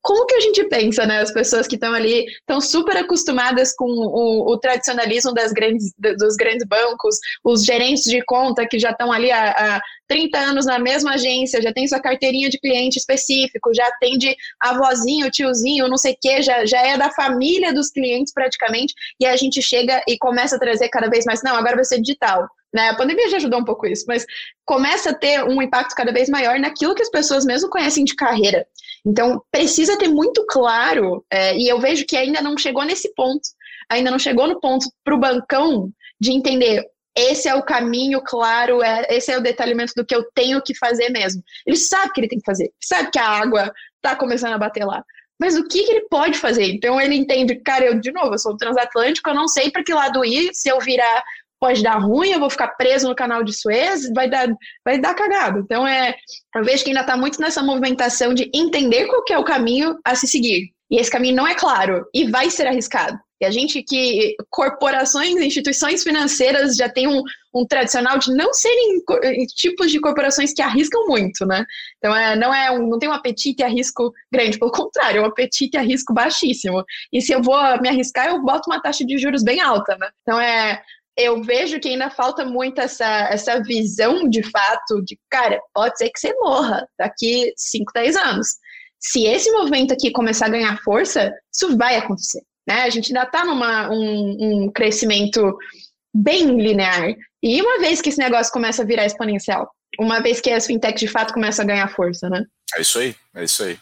como que a gente pensa, né? As pessoas que estão ali estão super acostumadas com o, o, tradicionalismo das grandes, dos grandes bancos, os gerentes de conta que já estão ali há, há 30 anos na mesma agência, já tem sua carteirinha de cliente específico, já atende avózinho, tiozinho, não sei o quê, já, já é da família dos clientes praticamente, e a gente chega e começa a trazer cada vez mais, não, agora vai ser digital. Né? A pandemia já ajudou um pouco isso, mas começa a ter um impacto cada vez maior naquilo que as pessoas mesmo conhecem de carreira. Então, precisa ter muito claro, é, e eu vejo que ainda não chegou nesse ponto, ainda não chegou no ponto para o bancão de entender esse é o caminho claro, é, esse é o detalhamento do que eu tenho que fazer mesmo. Ele sabe que ele tem que fazer, sabe que a água está começando a bater lá. Mas o que, que, ele pode fazer? Então ele entende, cara, eu, de novo, eu sou transatlântico, eu não sei para que lado ir, se eu virar pode dar ruim, eu vou ficar preso no canal de Suez, vai dar, vai dar cagado. Então, é, eu vejo que ainda está muito nessa movimentação de entender qual é o caminho a se seguir. E esse caminho não é claro e vai ser arriscado. E a gente que corporações, instituições financeiras já tem um, um tradicional de não serem tipos de corporações que arriscam muito, né? Então é, não é um, não tem um apetite a risco grande, pelo contrário, é um apetite a risco baixíssimo. E se eu vou me arriscar, eu boto uma taxa de juros bem alta, né? Então é eu vejo que ainda falta muito essa, essa visão de fato de, cara, pode ser que você morra daqui 5, 10 anos. Se esse movimento aqui começar a ganhar força, isso vai acontecer. Né? A gente ainda está num um, crescimento bem linear. E uma vez que esse negócio começa a virar exponencial, uma vez que as fintechs de fato começam a ganhar força, né? É isso aí, é isso aí. O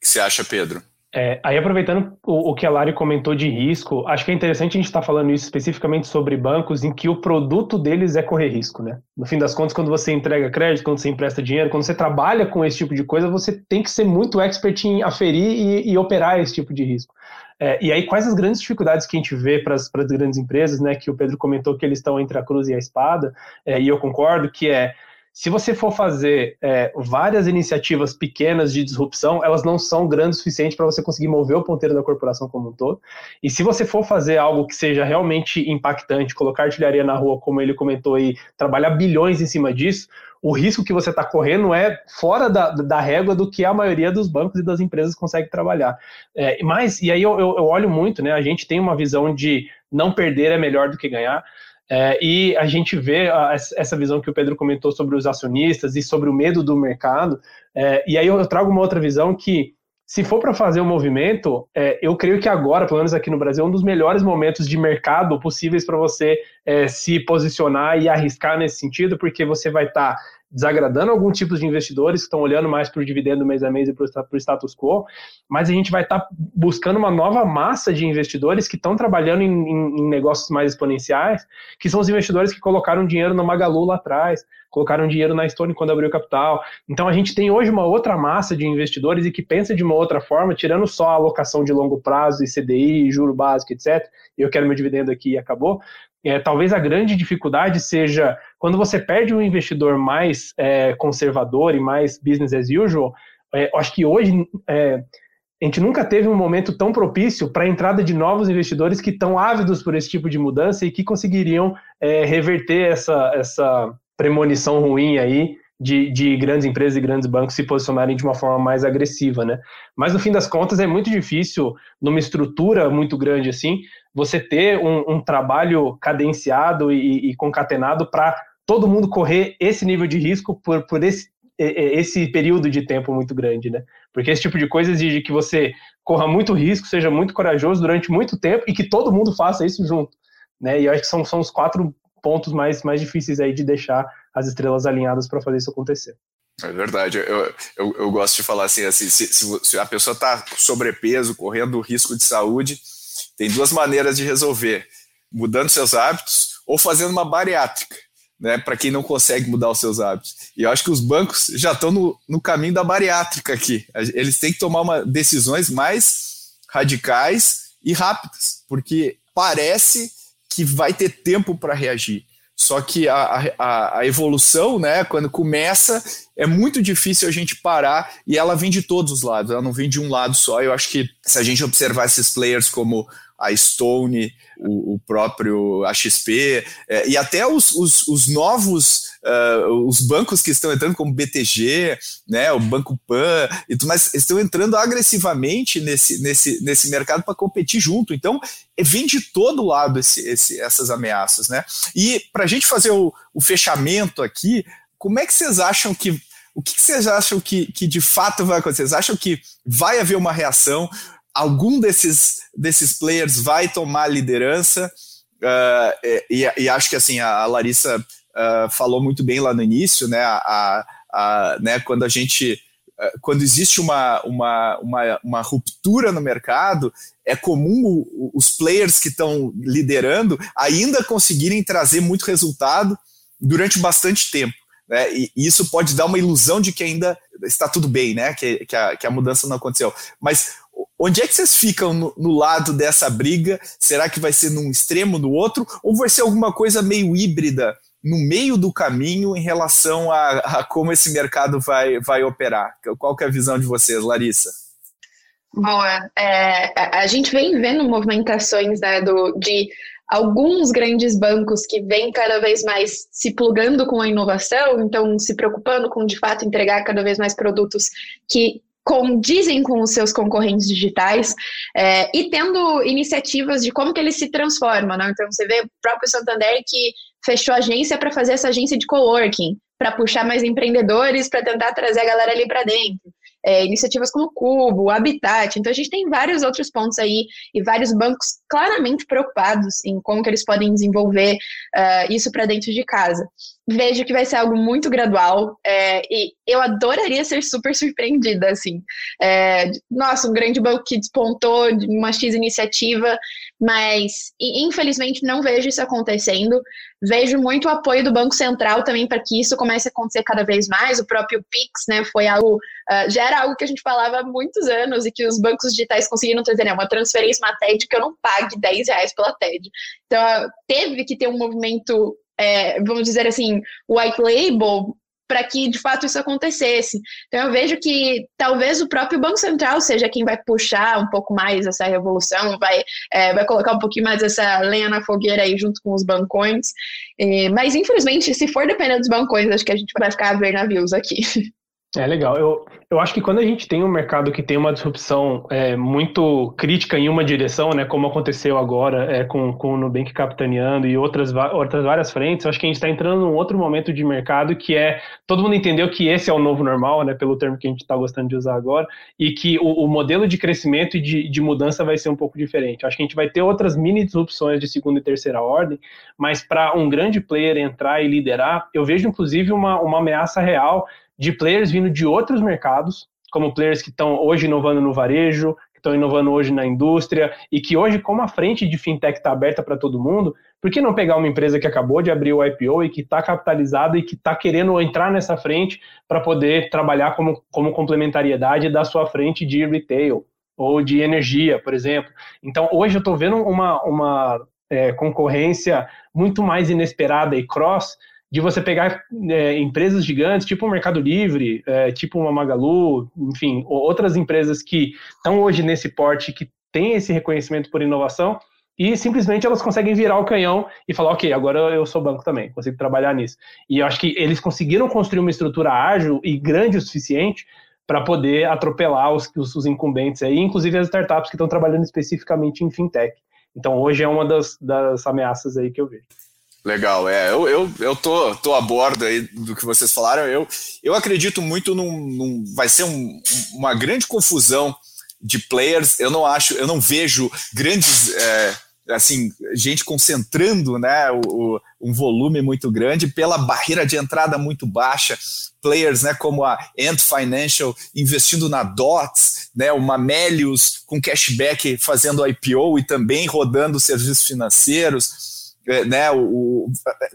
que você acha, Pedro? É, aí, aproveitando o, o, que a Lari comentou de risco, acho que é interessante a gente estar tá falando isso especificamente sobre bancos em que o produto deles é correr risco, né? No fim das contas, quando você entrega crédito, quando você empresta dinheiro, quando você trabalha com esse tipo de coisa, você tem que ser muito expert em aferir e, e operar esse tipo de risco. É, e aí, quais as grandes dificuldades que a gente vê para as grandes empresas, né? Que o Pedro comentou que eles estão entre a cruz e a espada, é, e eu concordo, que é se você for fazer é, várias iniciativas pequenas de disrupção, elas não são grandes o suficiente para você conseguir mover o ponteiro da corporação como um todo. E se você for fazer algo que seja realmente impactante, colocar artilharia na rua, como ele comentou, e trabalhar bilhões em cima disso, o risco que você está correndo é fora da, da régua do que a maioria dos bancos e das empresas consegue trabalhar. É, mas, e aí eu, eu, eu olho muito, né? A gente tem uma visão de não perder é melhor do que ganhar. É, e a gente vê a, essa visão que o Pedro comentou sobre os acionistas e sobre o medo do mercado. É, e aí eu trago uma outra visão que se for para fazer um movimento, é, eu creio que agora, pelo menos aqui no Brasil, é um dos melhores momentos de mercado possíveis para você é, se posicionar e arriscar nesse sentido, porque você vai estar tá desagradando algum tipo de investidores que estão olhando mais para o dividendo mês a mês e para o status quo, mas a gente vai estar tá buscando uma nova massa de investidores que estão trabalhando em, em, em, negócios mais exponenciais, que são os investidores que colocaram dinheiro no Magalu lá atrás, colocaram dinheiro na Stone quando abriu capital. Então a gente tem hoje uma outra massa de investidores e que pensa de uma outra forma, tirando só a alocação de longo prazo e CDI, juro básico, etc. Eu quero meu dividendo aqui e acabou. É, talvez a grande dificuldade seja quando você perde um investidor mais é, conservador e mais business as usual. É, acho que hoje é, a gente nunca teve um momento tão propício para a entrada de novos investidores que estão ávidos por esse tipo de mudança e que conseguiriam é, reverter essa, essa premonição ruim aí de, de, grandes empresas e grandes bancos se posicionarem de uma forma mais agressiva, né? Mas no fim das contas é muito difícil, numa estrutura muito grande assim, você ter um, um trabalho cadenciado e, e concatenado para todo mundo correr esse nível de risco por, por esse, esse período de tempo muito grande, né? Porque esse tipo de coisa exige que você corra muito risco, seja muito corajoso durante muito tempo e que todo mundo faça isso junto, né? E eu acho que são, são os quatro pontos mais, mais difíceis aí de deixar as estrelas alinhadas para fazer isso acontecer. É verdade, eu, eu, eu, gosto de falar assim, assim se, se, se a pessoa está sobrepeso, correndo risco de saúde, tem duas maneiras de resolver, mudando seus hábitos ou fazendo uma bariátrica, né, para quem não consegue mudar os seus hábitos. E eu acho que os bancos já estão no, no caminho da bariátrica aqui, eles têm que tomar uma, decisões mais radicais e rápidas, porque parece que vai ter tempo para reagir. Só que a, a, a, evolução, né, quando começa, é muito difícil a gente parar e ela vem de todos os lados, ela não vem de um lado só. Eu acho que se a gente observar esses players como a Stone, o, o próprio a XP, é, e até os, os, os novos, uh, os bancos que estão entrando, como BTG, né, o Banco Pan, e tudo mais, estão entrando agressivamente nesse, nesse, nesse mercado para competir junto. Então, é, vem de todo lado esse, esse, essas ameaças. Né? E para a gente fazer o, o fechamento aqui, como é que vocês acham que o que vocês acham que, que de fato vai acontecer? Vocês acham que vai haver uma reação? Algum desses, desses players vai tomar liderança. Uh, e, e, acho que assim a, Larissa uh, falou muito bem lá no início, né? A, a, né quando a gente uh, quando existe uma, uma, uma, uma, ruptura no mercado, é comum os players que estão liderando ainda conseguirem trazer muito resultado durante bastante tempo. Né? E, e isso pode dar uma ilusão de que ainda está tudo bem, né? que, que, a, que a mudança não aconteceu. Mas Onde é que vocês ficam no, no, lado dessa briga? Será que vai ser num extremo no outro? Ou vai ser alguma coisa meio híbrida no meio do caminho em relação a, a como esse mercado vai, vai operar? Qual é a visão de vocês, Larissa? Boa. É, a gente vem vendo movimentações né, do, de alguns grandes bancos que vêm cada vez mais se plugando com a inovação, então se preocupando com de fato entregar cada vez mais produtos que condizem com os seus concorrentes digitais é, e tendo iniciativas de como que eles se transformam. Né? Então, você vê o próprio Santander que fechou agência para fazer essa agência de coworking, para puxar mais empreendedores, para tentar trazer a galera ali para dentro é, iniciativas como o Cubo, o Habitat. Então, a gente tem vários outros pontos aí e vários bancos claramente preocupados em como que eles podem desenvolver uh, isso para dentro de casa. Vejo que vai ser algo muito gradual é, e eu adoraria ser super surpreendida, assim. É, nossa, um grande banco que despontou de uma X iniciativa, mas infelizmente não vejo isso acontecendo. Vejo muito o apoio do Banco Central também para que isso comece a acontecer cada vez mais. O próprio Pix, né, foi algo, uh, já era algo que a gente falava há muitos anos e que os bancos digitais conseguiram trazer, né, uma transferência, uma TED, que eu não pague 10 reais pela TED. Então, teve que ter um movimento, é, vamos dizer assim, white label para que de fato isso acontecesse. Então eu vejo que talvez o próprio Banco Central seja quem vai puxar um pouco mais essa revolução, vai, é, vai colocar um pouquinho mais essa lenha na fogueira aí junto com os bancões. É, mas infelizmente, se for depender dos bancões, acho que a gente vai ficar a ver navios aqui. É legal. Eu, eu acho que quando a gente tem um mercado que tem uma disrupção é, muito crítica em uma direção, né, como aconteceu agora é, com, com o Nubank capitaneando e outras, outras várias frentes, eu acho que a gente está entrando num outro momento de mercado que é todo mundo entendeu que esse é o novo normal, né, pelo termo que a gente está gostando de usar agora, e que o, o, modelo de crescimento e de, de mudança vai ser um pouco diferente. Eu acho que a gente vai ter outras mini disrupções de segunda e terceira ordem, mas para um grande player entrar e liderar, eu vejo inclusive uma, uma ameaça real de players vindo de outros mercados, como players que estão hoje inovando no varejo, que estão inovando hoje na indústria, e que hoje, como a frente de fintech está aberta para todo mundo, por que não pegar uma empresa que acabou de abrir o IPO e que está capitalizada e que está querendo entrar nessa frente para poder trabalhar como, como complementariedade da sua frente de retail ou de energia, por exemplo. Então, hoje eu estou vendo uma, uma é, concorrência muito mais inesperada e cross de você pegar é, empresas gigantes, tipo o Mercado Livre, é, tipo uma Magalu, enfim, outras empresas que estão hoje nesse porte, que têm esse reconhecimento por inovação, e simplesmente elas conseguem virar o canhão e falar, ok, agora eu sou banco também, consigo trabalhar nisso. E eu acho que eles conseguiram construir uma estrutura ágil e grande o suficiente para poder atropelar os, os, os, incumbentes aí, inclusive as startups que estão trabalhando especificamente em fintech. Então hoje é uma das, das ameaças aí que eu vejo. Legal, é. Eu, eu, eu tô, tô a bordo aí do que vocês falaram. Eu, eu acredito muito num. num vai ser um, uma grande confusão de players. Eu não acho, eu não vejo grandes. É, assim, gente concentrando né, o, um volume muito grande pela barreira de entrada muito baixa. Players né, como a Ant Financial investindo na DOTS, né, o Mamelius com cashback fazendo IPO e também rodando serviços financeiros né, o,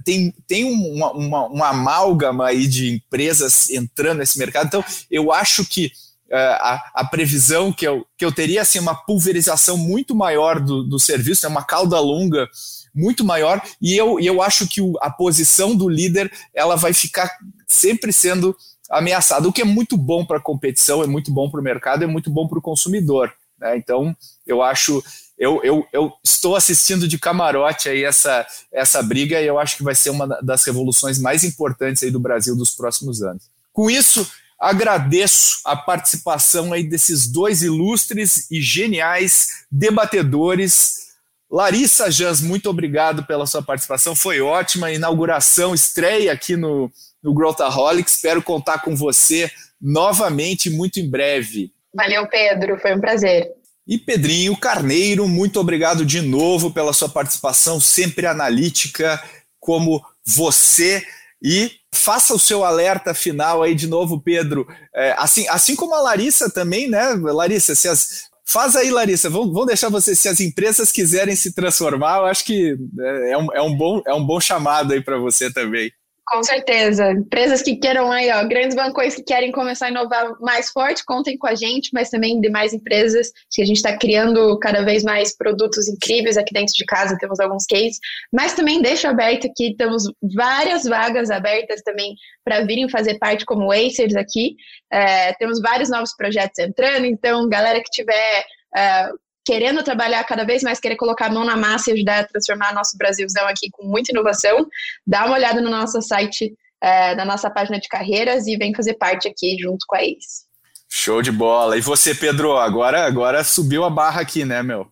tem, tem uma, uma, uma, amálgama aí de empresas entrando nesse mercado. Então, eu acho que uh, a, a, previsão que eu, que eu teria assim, uma pulverização muito maior do, do serviço, é uma cauda longa muito maior, e eu, eu acho que o, a posição do líder ela vai ficar sempre sendo ameaçada, o que é muito bom para a competição, é muito bom para o mercado, é muito bom para o consumidor. Né? Então, eu acho eu, eu, eu estou assistindo de camarote aí essa, essa briga e eu acho que vai ser uma das revoluções mais importantes aí do Brasil dos próximos anos. Com isso, agradeço a participação aí desses dois ilustres e geniais debatedores. Larissa Jans, muito obrigado pela sua participação, foi ótima. Inauguração, estreia aqui no, no Growthaholic. Espero contar com você novamente muito em breve. Valeu, Pedro, foi um prazer. E Pedrinho Carneiro, muito obrigado de novo pela sua participação, sempre analítica, como você. E faça o seu alerta final aí de novo, Pedro. É, assim, assim como a Larissa também, né? Larissa, se as, Faz aí, Larissa, vamos, deixar você, se as empresas quiserem se transformar, eu acho que é, é um, é um, bom, é um bom chamado aí para você também. Com certeza. Empresas que queiram aí, ó, grandes bancões que querem começar a inovar mais forte, contem com a gente, mas também demais empresas que a gente está criando cada vez mais produtos incríveis aqui dentro de casa, temos alguns cases, mas também deixa aberto aqui, temos várias vagas abertas também para virem fazer parte como Acers aqui. É, temos vários novos projetos entrando, então, galera que tiver. É, querendo trabalhar cada vez mais, querer colocar a mão na massa e ajudar a transformar nosso Brasilzão aqui com muita inovação, dá uma olhada no nosso site, é, na nossa página de carreiras e vem fazer parte aqui junto com a ex. Show de bola. E você, Pedro, agora, agora subiu a barra aqui, né, meu?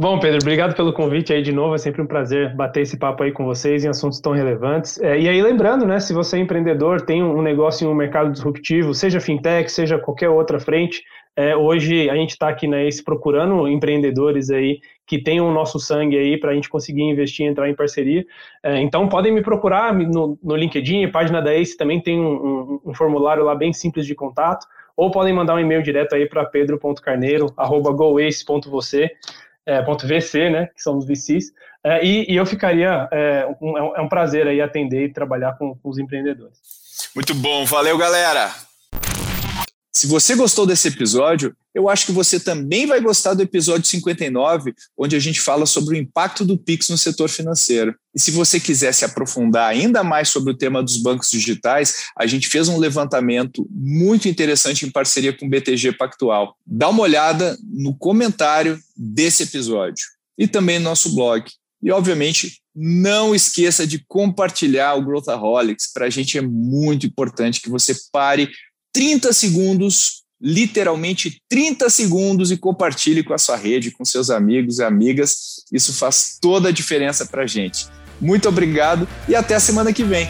Bom, Pedro, obrigado pelo convite aí de novo. É sempre um prazer bater esse papo aí com vocês em assuntos tão relevantes. É, e aí, lembrando, né, se você é empreendedor, tem um negócio em um mercado disruptivo, seja fintech, seja qualquer outra frente, é, hoje a gente está aqui na ACE procurando empreendedores aí que tenham o nosso sangue aí para a gente conseguir investir e entrar em parceria. É, então podem me procurar no, no LinkedIn, página da ACE também tem um, um, um, formulário lá bem simples de contato, ou podem mandar um e-mail direto aí para pedro.carneiro.goace.vc, é, né, que são os VCs, é, e, e, eu ficaria, é um, é um prazer aí atender e trabalhar com, com os empreendedores. Muito bom, valeu galera! Se você gostou desse episódio, eu acho que você também vai gostar do episódio 59, onde a gente fala sobre o impacto do Pix no setor financeiro. E se você quiser se aprofundar ainda mais sobre o tema dos bancos digitais, a gente fez um levantamento muito interessante em parceria com o BTG Pactual. Dá uma olhada no comentário desse episódio e também no nosso blog. E, obviamente, não esqueça de compartilhar o Growthaholics. Para a gente é muito importante que você pare 30 segundos, literalmente 30 segundos, e compartilhe com a sua rede, com seus amigos e amigas. Isso faz toda a diferença para a gente. Muito obrigado e até a semana que vem.